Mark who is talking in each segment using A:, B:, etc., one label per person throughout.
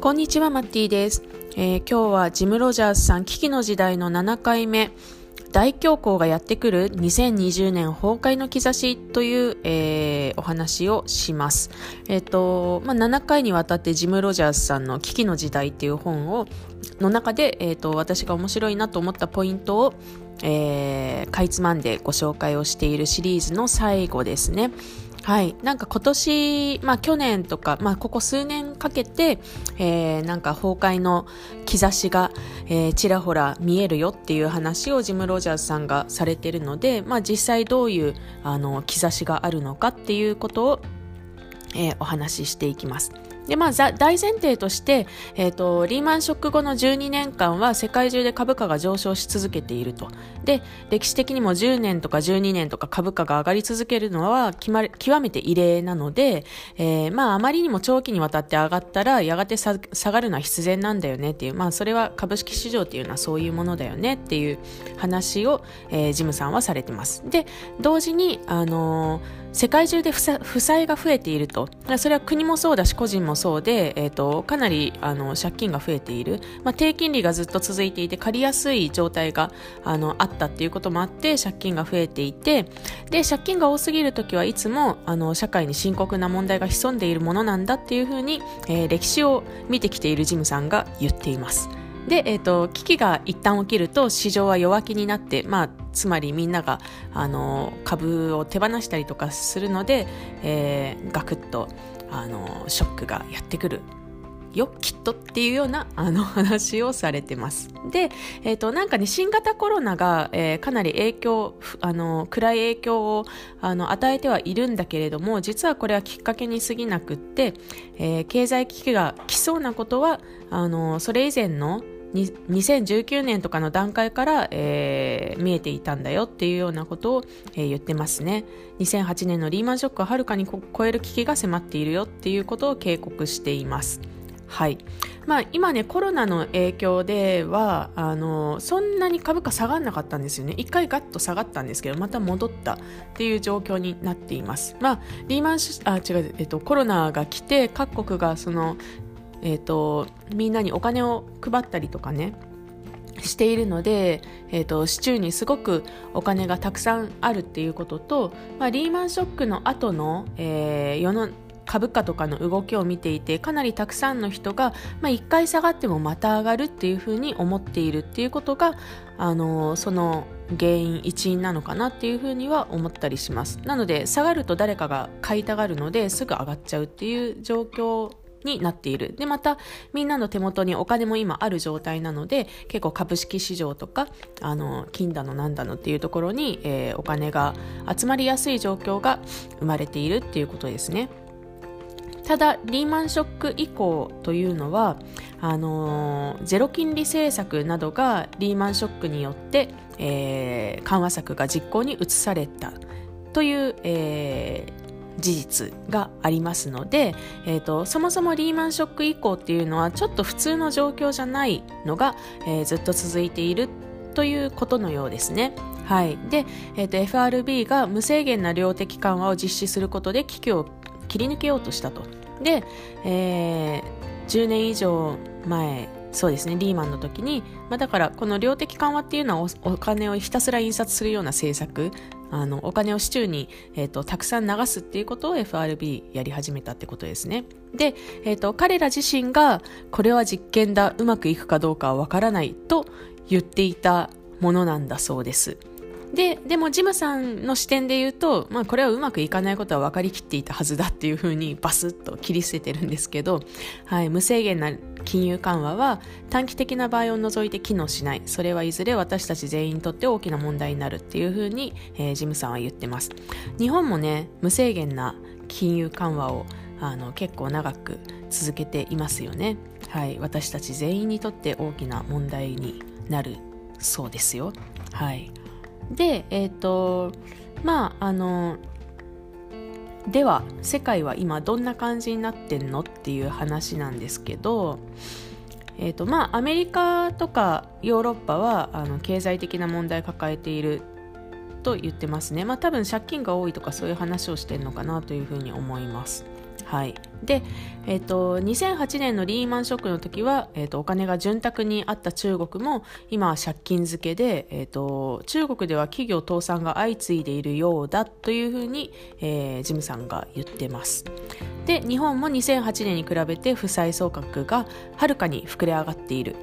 A: こんにちは、マッティです、えー、今日はジム・ロジャースさん危機の時代の7回目大恐慌がやってくる2020年崩壊の兆しという、えー、お話をします。えっ、ー、と、まあ、7回にわたってジム・ロジャースさんの危機の時代っていう本を、の中で、えっ、ー、と、私が面白いなと思ったポイントを、えー、かいつまんでご紹介をしているシリーズの最後ですね。はい。なんか今年、まあ去年とか、まあここ数年かけて、えー、なんか崩壊の兆しが、えー、ちらほら見えるよっていう話をジム・ロジャーズさんがされてるので、まあ実際どういう、あの、兆しがあるのかっていうことを、えー、お話ししていきます。で、まあ、大前提として、えっ、ー、と、リーマンショック後の12年間は世界中で株価が上昇し続けていると。で、歴史的にも10年とか12年とか株価が上がり続けるのは極めて異例なので、えー、まあ、あまりにも長期にわたって上がったら、やがて下がるのは必然なんだよねっていう、まあ、それは株式市場っていうのはそういうものだよねっていう話を、えー、ジムさんはされてます。で、同時に、あのー世界中で負債が増えていると。それは国もそうだし、個人もそうで、え、ー、と、かなり、あの、借金が増えている。まあ、低金利がずっと続いていて、借りやすい状態が、あの、あったっていうこともあって、借金が増えていて、で、借金が多すぎるときはいつも、あの、社会に深刻な問題が潜んでいるものなんだっていうふうに、えー、歴史を見てきているジムさんが言っています。で、え、ー、と、危機が一旦起きると市場は弱気になって、まあ、つまりみんなが、あの、株を手放したりとかするので、えー、ガクッと、あの、ショックがやってくるよ、きっとっていうような、あの、話をされてます。で、えっ、ー、と、なんかね、新型コロナが、えー、かなり影響、あの、暗い影響を、あの、与えてはいるんだけれども、実はこれはきっかけに過ぎなくって、えー、経済危機が来そうなことは、あの、それ以前の、2019年とかの段階から、えー、見えていたんだよっていうようなことを、えー、言ってますね。2008年のリーマンショックをはるかに超える危機が迫っているよっていうことを警告しています。はい。まあ今ね、コロナの影響では、あの、そんなに株価下がんなかったんですよね。一回ガッと下がったんですけど、また戻ったっていう状況になっています。リーマンあ、違う、えっと、コロナが来て、各国がその、えーと、みんなにお金を配ったりとかねしているので、えーと、市中にすごくお金がたくさんあるっていうことと、まあ、リーマンショックの後の、えー、世の株価とかの動きを見ていてかなりたくさんの人が、まあ、1回下がってもまた上がるっていうふうに思っているっていうことが、あのその原因一因なのかなっていうふうには思ったりします。なので下がると誰かが買いたがるのですぐ上がっちゃうっていう状況になっている。で、また、みんなの手元にお金も今ある状態なので、結構株式市場とか、あの、金だのなんだのっていうところに、えー、お金が集まりやすい状況が生まれているっていうことですね。ただ、リーマンショック以降というのは、あのー、ゼロ金利政策などがリーマンショックによって、えー、緩和策が実行に移されたという、えー、事実がありますので、えーと、そもそもリーマンショック以降っていうのはちょっと普通の状況じゃないのが、えー、ずっと続いているということのようですね。はい。で、えーと、FRB が無制限な量的緩和を実施することで危機を切り抜けようとしたと。で、えー、10年以上前そうですね、リーマンの時に、まあ、だからこの量的緩和っていうのはお金をひたすら印刷するような政策あのお金を市中に、えーと、たくさん流すっていうことを FRB やり始めたってことですね。で、えーと、彼ら自身がこれは実験だうまくいくかどうかはわからないと言っていたものなんだそうです。で、でもジムさんの視点で言うと、まあこれはうまくいかないことは分かりきっていたはずだっていうふうにバスッと切り捨ててるんですけど、はい、無制限な金融緩和は短期的な場合を除いて機能しない。それはいずれ私たち全員にとって大きな問題になるっていうふうに、えー、ジムさんは言ってます。日本もね、無制限な金融緩和をあの結構長く続けていますよね。はい、私たち全員にとって大きな問題になるそうですよ。はい。で、えっ、ー、と、まあ、あの、では世界は今どんな感じになってんのっていう話なんですけど、えーとまあ、アメリカとかヨーロッパはあの経済的な問題を抱えていると言ってますね、まあ、多分借金が多いとかそういう話をしてるのかなというふうに思います。はい、で、えーと、2008年のリーマンショックの時は、えーと、お金が潤沢にあった中国も今は借金付けで、えーと、中国では企業倒産が相次いでいるようだというふうに、えー、ジムさんが言ってます。で日本も2008年に比べて負債総額がはるかに膨れ上がっている。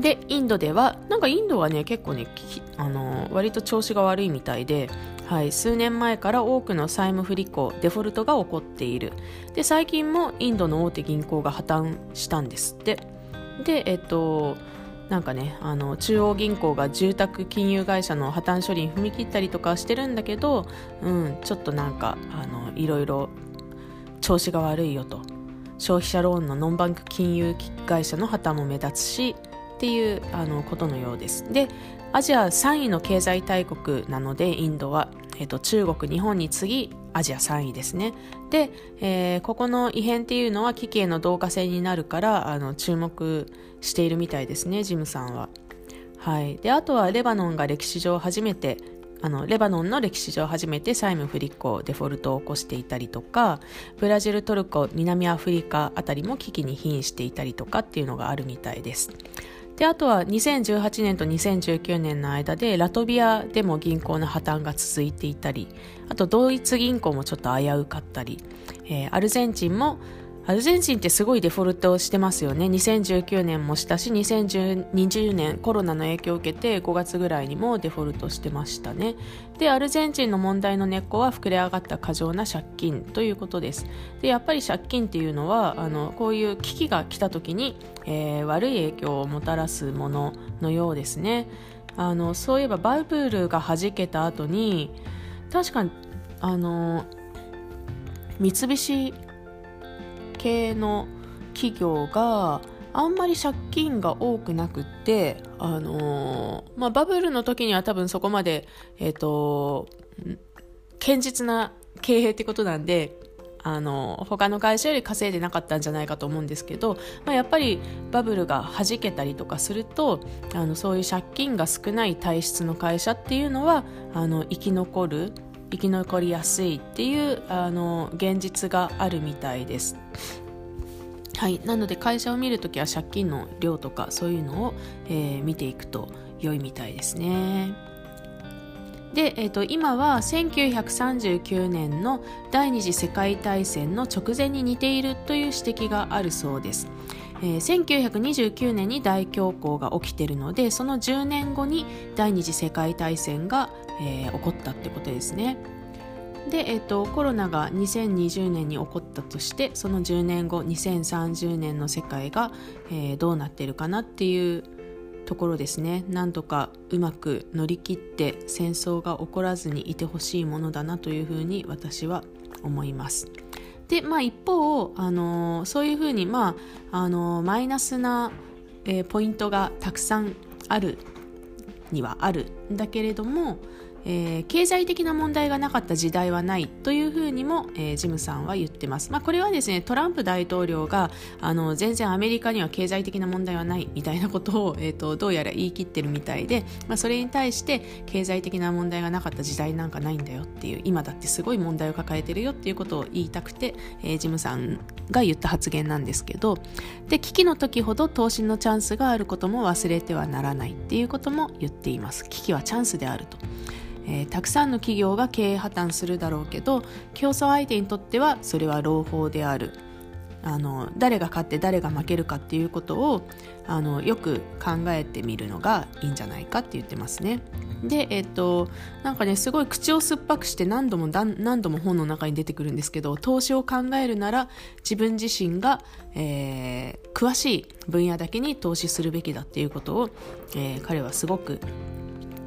A: でインドではなんかインドはね結構ねあの割と調子が悪いみたいではい、数年前から多くの債務不履行デフォルトが起こっている。で最近もインドの大手銀行が破綻したんですって。でえっとなんかねあの中央銀行が住宅金融会社の破綻処理に踏み切ったりとかしてるんだけど、うん、ちょっとなんかあのいろいろ調子が悪いよと。消費者ローンのノンバンク金融会社の破綻も目立つしっていうあのことのようです。でアジア3位の経済大国なのでインドは。えーと、中国、日本に次ぎアジア3位ですね。で、えー、ここの異変っていうのは危機への導火線になるからあの注目しているみたいですね、ジムさんは。はい、であとはレバノンが歴史上初めてあのレバノンの歴史上初めて債務不履行デフォルトを起こしていたりとかブラジルトルコ南アフリカあたりも危機に瀕していたりとかっていうのがあるみたいです。であとは2018年と2019年の間でラトビアでも銀行の破綻が続いていたりあとドイツ銀行もちょっと危うかったり、えー、アルゼンチンもアルゼンチンってすごいデフォルトしてますよね。2019年もしたし2020年コロナの影響を受けて5月ぐらいにもデフォルトしてましたね。でアルゼンチンの問題の根っこは膨れ上がった過剰な借金ということです。でやっぱり借金っていうのはあのこういう危機が来た時に、えー、悪い影響をもたらすもののようですね。あのそういえばバブルが弾けた後に確かにあの三菱系の企業があんまり借金が多くなくって、あのー、まあ、バブルの時には多分そこまで、えっ、ー、と、堅実な経営ってことなんで、あの他の会社より稼いでなかったんじゃないかと思うんですけど、まあ、やっぱりバブルが弾けたりとかするとあのそういう借金が少ない体質の会社っていうのはあの生き残る生き残りやすいっていうあの現実があるみたいです。はい、なので会社を見るときは借金の量とかそういうのを、えー、見ていくと良いみたいですね。で、えーと、今は1939年の第二次世界大戦の直前に似ているという指摘があるそうです。えー、1929年に大恐慌が起きているのでその10年後に第二次世界大戦が、えー、起こったってことですね。で、えーと、コロナが2020年に起こったとしてその10年後2030年の世界が、えー、どうなってるかなっていうところですねなんとかうまく乗り切って戦争が起こらずにいてほしいものだなというふうに私は思います。で、まあ、一方、あのー、そういうふうに、まああのー、マイナスな、えー、ポイントがたくさんあるにはあるんだけれども、えー、経済的な問題がなかった時代はないというふうにも、えー、ジムさんは言ってます。まあ、これはですね、トランプ大統領があの全然アメリカには経済的な問題はないみたいなことを、えーと、どうやら言い切ってるみたいで、まあ、それに対して経済的な問題がなかった時代なんかないんだよっていう、今だってすごい問題を抱えてるよっていうことを言いたくて、えー、ジムさんが言った発言なんですけど、で、危機の時ほど投資のチャンスがあることも忘れてはならないっていうことも言っています。危機はチャンスであると。えー、たくさんの企業が経営破綻するだろうけど競争相手にとってはそれは朗報であるあの誰が勝って誰が負けるかっていうことをあのよく考えてみるのがいいんじゃないかって言ってますね。で、えっと、なんかね、すごい口を酸っぱくして何度も何度も本の中に出てくるんですけど、投資を考えるなら自分自身が、えー、詳しい分野だけに投資するべきだっていうことを、えー、彼はすごく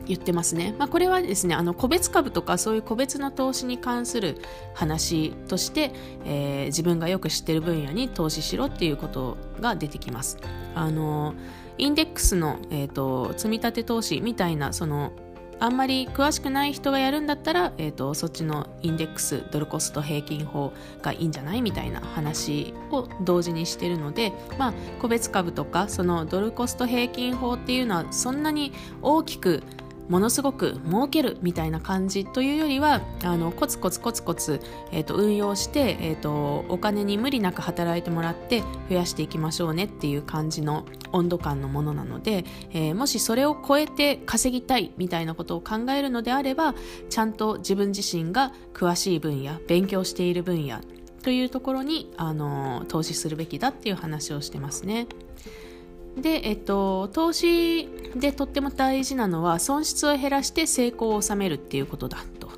A: 言ってますね。まあ、これはですね、あの個別株とかそういう個別の投資に関する話として、えー、自分がよく知ってる分野に投資しろっていうことが出てきます。あのインデックスの、えーと、積み立て投資みたいなそのあんまり詳しくない人がやるんだったら、えーと、そっちのインデックスドルコスト平均法がいいんじゃないみたいな話を同時にしてるので、まあ、個別株とかそのドルコスト平均法っていうのはそんなに大きくものすごく儲けるみたいな感じというよりはあのコツコツコツコツ、えーと、運用して、えーと、お金に無理なく働いてもらって増やしていきましょうねっていう感じの温度感のものなので、えー、もしそれを超えて稼ぎたいみたいなことを考えるのであればちゃんと自分自身が詳しい分野勉強している分野というところにあの投資するべきだっていう話をしてますね。で、えっと、投資でとっても大事なのは損失を減らして成功を収めるっていうことだと。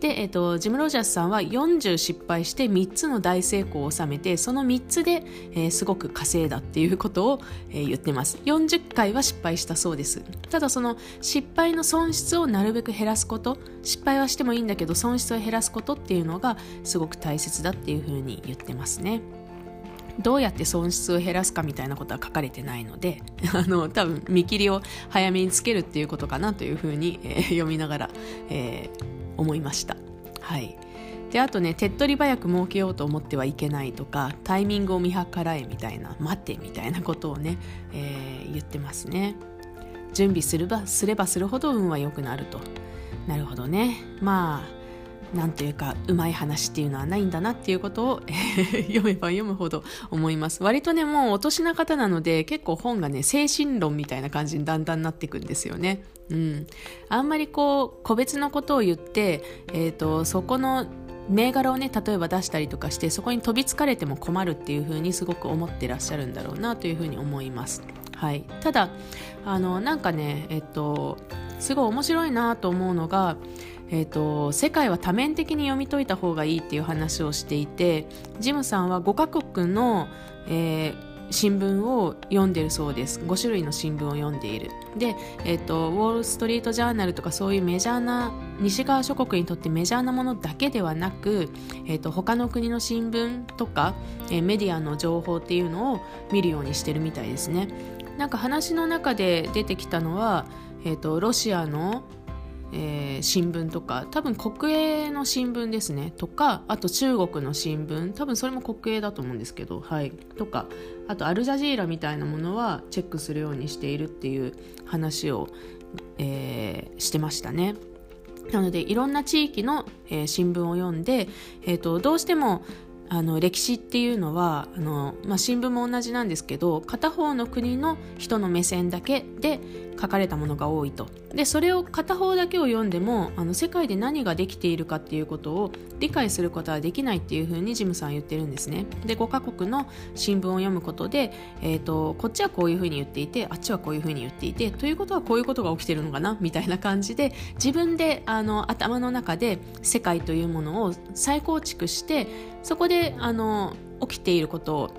A: で、えっと、ジム・ロジャースさんは40失敗して3つの大成功を収めてその3つで、えー、すごく稼いだっていうことを、えー、言ってます。40回は失敗したそうです。ただその失敗の損失をなるべく減らすこと失敗はしてもいいんだけど損失を減らすことっていうのがすごく大切だっていうふうに言ってますね。どうやって損失を減らすかみたいなことは書かれてないので あの多分見切りを早めにつけるっていうことかなというふうに、えー、読みながら、えー、思いました。はい。であとね手っ取り早く儲けようと思ってはいけないとかタイミングを見計らえみたいな待てみたいなことをね、えー、言ってますね。準備すればすればするほど運は良くなると。なるほどね。まあなんというかうまい話っていうのはないんだなっていうことを読めば読むほど思います。割とねもうお年な方なので結構本がね精神論みたいな感じにだんだんなっていくんですよね。うん。あんまりこう個別のことを言って、えーと、そこの銘柄をね例えば出したりとかしてそこに飛びつかれても困るっていうふうにすごく思ってらっしゃるんだろうなというふうに思います。はい、ただあのなんかねえっとすごい面白いなと思うのがえーと、世界は多面的に読み解いた方がいいっていう話をしていてジムさんは5カ国の、えー新聞を読んでるそうです。5種類の新聞を読んでいる。で、えーと、ウォール・ストリート・ジャーナルとかそういうメジャーな西側諸国にとってメジャーなものだけではなく、えーと、他の国の新聞とか、えー、メディアの情報っていうのを見るようにしてるみたいですね。なんか話の中で出てきたのは、えーとロシアのえー、新聞とか多分国営の新聞ですね。とかあと中国の新聞。多分それも国営だと思うんですけどはい。とかあとアルジャジーラみたいなものはチェックするようにしているっていう話を、えー、してましたね。なのでいろんな地域の、えー、新聞を読んで、えーとどうしてもあの歴史っていうのはあの、まあ、新聞も同じなんですけど片方の国の人の目線だけで書かれたものが多いと。でそれを片方だけを読んでもあの世界で何ができているかっていうことを理解することはできないっていうふうにジムさん言ってるんですね。で5カ国の新聞を読むことで、えーと、こっちはこういうふうに言っていてあっちはこういうふうに言っていてということはこういうことが起きてるのかな？みたいな感じで自分であの頭の中で世界というものを再構築してそこであの起きていることを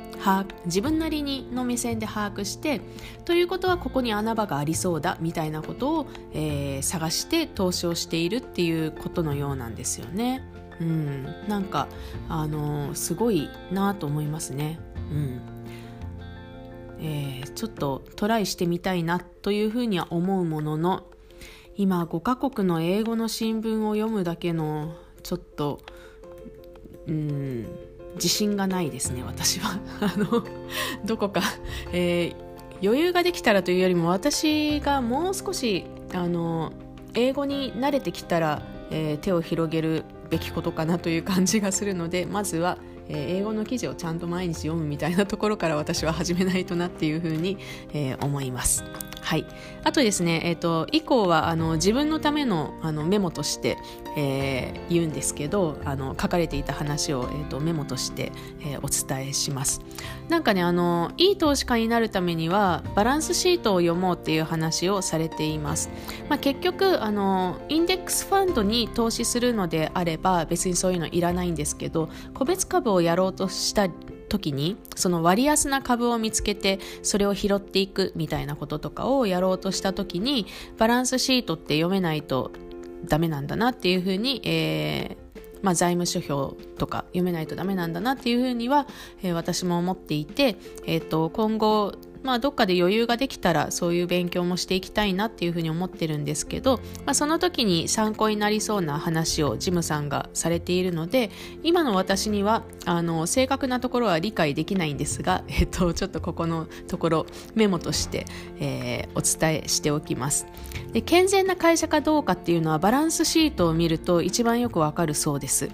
A: 自分なりにの目線で把握してということはここに穴場がありそうだみたいなことを、えー、探して投資をしているっていうことのようなんですよね。うん、なんかあのすごいなと思いますね。うんえー、ちょっとトライしてみたいなというふうには思うものの今5カ国の英語の新聞を読むだけのちょっとうん自信がないですね私は あのどこか、えー、余裕ができたらというよりも私がもう少しあの英語に慣れてきたら、えー、手を広げるべきことかなという感じがするのでまずは、えー、英語の記事をちゃんと毎日読むみたいなところから私は始めないとなっていうふうに、え、思います。はい、あとですね、えーと、以降はあの自分のためのあのメモとして、えー、言うんですけどあの書かれていた話を、えーと、メモとして、えー、お伝えします。なんかねあのいい投資家になるためにはバランスシートを読もうっていう話をされています、まあ、結局あのインデックスファンドに投資するのであれば別にそういうのいらないんですけど個別株をやろうとした時にその割安な株を見つけてそれを拾っていくみたいなこととかをやろうとした時にバランスシートって読めないとダメなんだなっていうふうに、えーまあ、財務諸表とか読めないとダメなんだなっていうふうには、えー、私も思っていて、えーと、今後まあ、どっかで余裕ができたらそういう勉強もしていきたいなっていうふうに思ってるんですけど、まあ、その時に参考になりそうな話をジムさんがされているので今の私にはあの正確なところは理解できないんですが、えっと、ちょっとここのところメモとして、えー、お伝えしておきます。で健全な会社かどうかっていうのはバランスシートを見ると一番よくわかるそうです。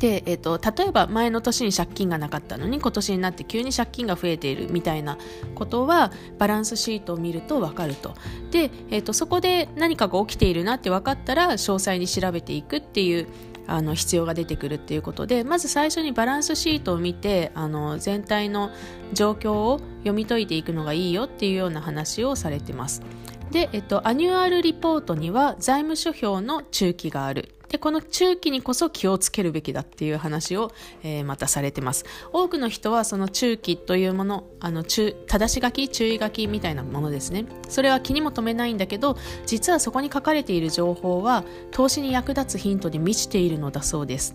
A: で、えーと、例えば前の年に借金がなかったのに今年になって急に借金が増えているみたいなことはバランスシートを見ると分かるとで、えーと、そこで何かが起きているなって分かったら詳細に調べていくっていうあの必要が出てくるっていうことでまず最初にバランスシートを見てあの全体の状況を読み解いていくのがいいよっていうような話をされてます。で、えっと、アニュアルリポートには財務諸表の注記がある。で、この注記にこそ気をつけるべきだっていう話を、えー、またされてます。多くの人はその注記というもの、あの、注、但し書き、注意書きみたいなものですね。それは気にも留めないんだけど、実はそこに書かれている情報は、投資に役立つヒントで満ちているのだそうです。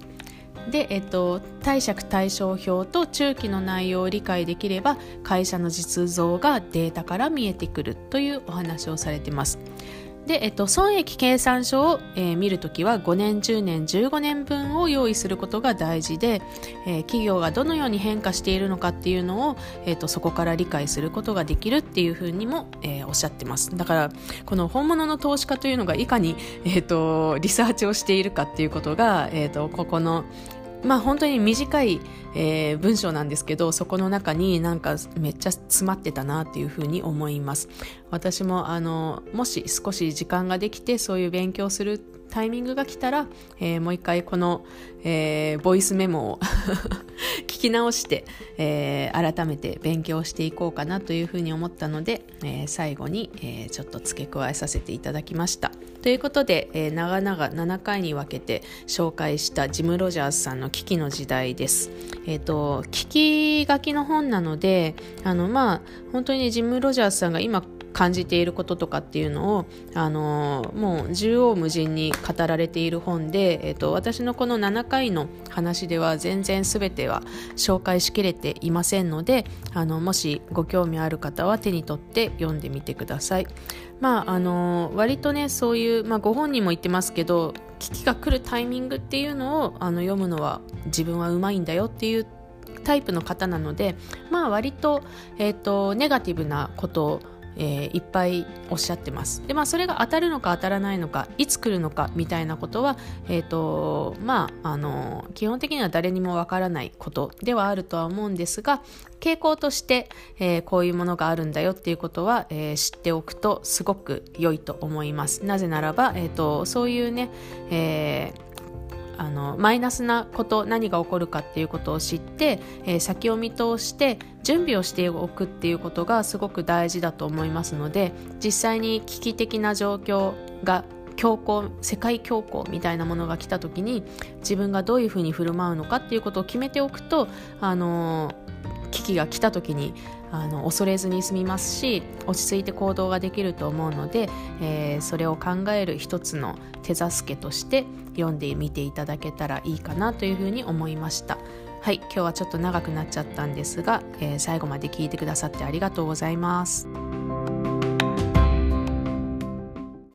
A: で、えっと、貸借対照表と中期の内容を理解できれば会社の実像がデータから見えてくるというお話をされてます。で、えっと、損益計算書を、えー、見るときは5年、10年、15年分を用意することが大事で、えー、企業がどのように変化しているのかっていうのを、えっと、そこから理解することができるっていうふうにも、えー、おっしゃってます。だから、この本物の投資家というのがいかに、えっと、リサーチをしているかっていうことが、えっと、ここの、まあ本当に短い、えー、文章なんですけどそこの中になんかめっちゃ詰まってたなっていうふうに思います。私もあのもし少し時間ができてそういう勉強するタイミングが来たら、えー、もう一回この、えー、ボイスメモを 聞き直して、えー、改めて勉強していこうかなというふうに思ったので、え最後に、えちょっと付け加えさせていただきました。ということで、え長々7回に分けて紹介したジム・ロジャースさんの危機の時代です。えっ、と、聞き書きの本なので、あの、まあ、本当にジム・ロジャースさんが今感じていることとかっていうのを、あのもう縦横無尽に語られている本で、えーと、私のこの7回の話では全然全ては紹介しきれていませんのであのもしご興味ある方は手に取って読んでみてください。まああの割とねそういう、まあ、ご本人も言ってますけど危機が来るタイミングっていうのをあの読むのは自分はうまいんだよっていうタイプの方なのでまあ割と,、えーとネガティブなことをえー、いっぱいおっしゃってます。で、まあ、それが当たるのか当たらないのかいつ来るのかみたいなことは、えーとまあ、あの基本的には誰にもわからないことではあるとは思うんですが傾向として、えー、こういうものがあるんだよっていうことは、えー、知っておくとすごく良いと思います。なぜならば、えーと、そういうね、えーあのマイナスなこと何が起こるかっていうことを知って、えー、先を見通して準備をしておくっていうことがすごく大事だと思いますので実際に危機的な状況が強行世界恐慌みたいなものが来た時に自分がどういうふうに振る舞うのかっていうことを決めておくとあの危機が来た時にあの恐れずに済みますし落ち着いて行動ができると思うので、えー、それを考える一つの手助けとして読んでみていただけたらいいかなというふうに思いましたはい今日はちょっと長くなっちゃったんですが、えー、最後まで聞いてくださってありがとうございます。